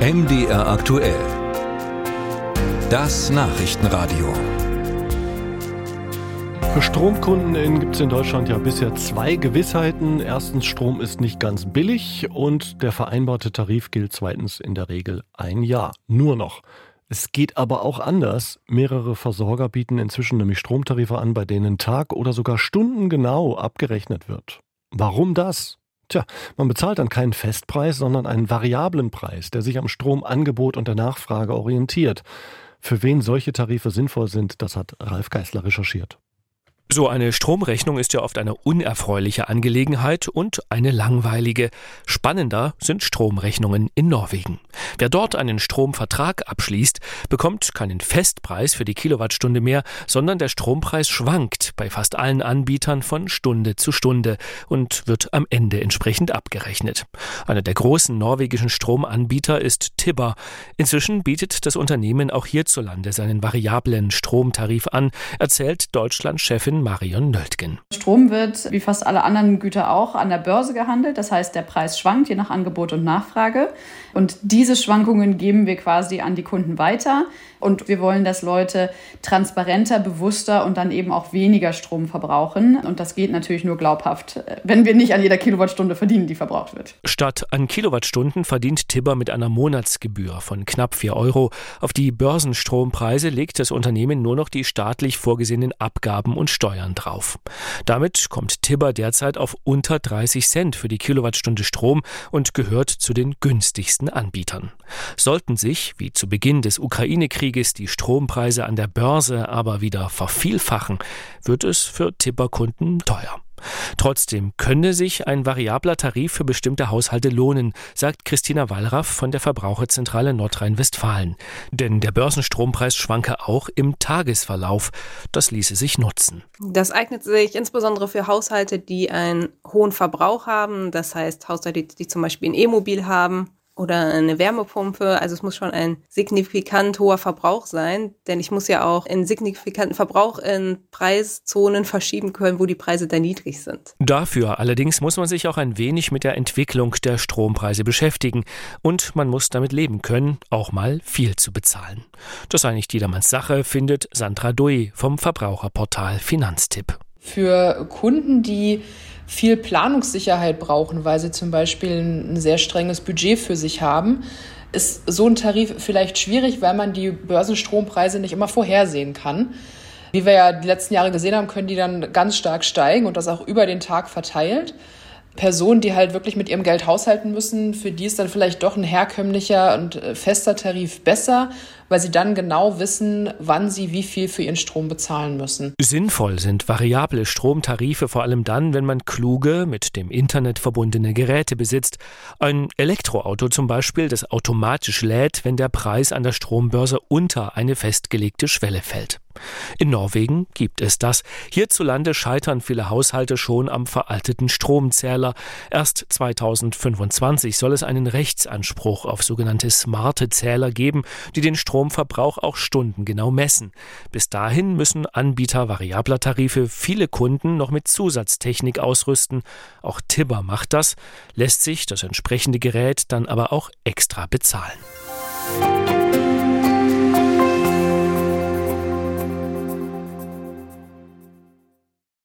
MDR aktuell. Das Nachrichtenradio. Für Stromkunden gibt es in Deutschland ja bisher zwei Gewissheiten. Erstens, Strom ist nicht ganz billig und der vereinbarte Tarif gilt zweitens in der Regel ein Jahr. Nur noch. Es geht aber auch anders. Mehrere Versorger bieten inzwischen nämlich Stromtarife an, bei denen Tag oder sogar stundengenau abgerechnet wird. Warum das? Tja, man bezahlt dann keinen Festpreis, sondern einen variablen Preis, der sich am Stromangebot und der Nachfrage orientiert. Für wen solche Tarife sinnvoll sind, das hat Ralf Geißler recherchiert. So eine Stromrechnung ist ja oft eine unerfreuliche Angelegenheit und eine langweilige. Spannender sind Stromrechnungen in Norwegen. Wer dort einen Stromvertrag abschließt, bekommt keinen Festpreis für die Kilowattstunde mehr, sondern der Strompreis schwankt bei fast allen Anbietern von Stunde zu Stunde und wird am Ende entsprechend abgerechnet. Einer der großen norwegischen Stromanbieter ist Tibber. Inzwischen bietet das Unternehmen auch hierzulande seinen variablen Stromtarif an, erzählt Deutschland-Chefin Marion Nöldgen. Strom wird, wie fast alle anderen Güter auch, an der Börse gehandelt. Das heißt, der Preis schwankt je nach Angebot und Nachfrage. Und diese Schwankungen geben wir quasi an die Kunden weiter. Und wir wollen, dass Leute transparenter, bewusster und dann eben auch weniger Strom verbrauchen. Und das geht natürlich nur glaubhaft, wenn wir nicht an jeder Kilowattstunde verdienen, die verbraucht wird. Statt an Kilowattstunden verdient Tibber mit einer Monatsgebühr von knapp 4 Euro. Auf die Börsenstrompreise legt das Unternehmen nur noch die staatlich vorgesehenen Abgaben und Steuern drauf. Damit kommt Tibber derzeit auf unter 30 Cent für die Kilowattstunde Strom und gehört zu den günstigsten Anbietern. Sollten sich, wie zu Beginn des Ukraine-Krieges, Krieges die Strompreise an der Börse aber wieder vervielfachen, wird es für Tipperkunden teuer. Trotzdem könne sich ein variabler Tarif für bestimmte Haushalte lohnen, sagt Christina Wallraff von der Verbraucherzentrale Nordrhein-Westfalen. Denn der Börsenstrompreis schwanke auch im Tagesverlauf. Das ließe sich nutzen. Das eignet sich insbesondere für Haushalte, die einen hohen Verbrauch haben. Das heißt Haushalte, die zum Beispiel ein E-Mobil haben oder eine Wärmepumpe. Also es muss schon ein signifikant hoher Verbrauch sein, denn ich muss ja auch einen signifikanten Verbrauch in Preiszonen verschieben können, wo die Preise da niedrig sind. Dafür allerdings muss man sich auch ein wenig mit der Entwicklung der Strompreise beschäftigen und man muss damit leben können, auch mal viel zu bezahlen. Das sei nicht jedermanns Sache, findet Sandra Dui vom Verbraucherportal Finanztipp. Für Kunden, die viel Planungssicherheit brauchen, weil sie zum Beispiel ein sehr strenges Budget für sich haben, ist so ein Tarif vielleicht schwierig, weil man die Börsenstrompreise nicht immer vorhersehen kann. Wie wir ja die letzten Jahre gesehen haben, können die dann ganz stark steigen und das auch über den Tag verteilt. Personen, die halt wirklich mit ihrem Geld haushalten müssen, für die ist dann vielleicht doch ein herkömmlicher und fester Tarif besser, weil sie dann genau wissen, wann sie wie viel für ihren Strom bezahlen müssen. Sinnvoll sind variable Stromtarife vor allem dann, wenn man kluge, mit dem Internet verbundene Geräte besitzt. Ein Elektroauto zum Beispiel, das automatisch lädt, wenn der Preis an der Strombörse unter eine festgelegte Schwelle fällt. In Norwegen gibt es das. Hierzulande scheitern viele Haushalte schon am veralteten Stromzähler. Erst 2025 soll es einen Rechtsanspruch auf sogenannte smarte Zähler geben, die den Stromverbrauch auch stundengenau messen. Bis dahin müssen Anbieter variabler Tarife viele Kunden noch mit Zusatztechnik ausrüsten. Auch Tibber macht das, lässt sich das entsprechende Gerät dann aber auch extra bezahlen.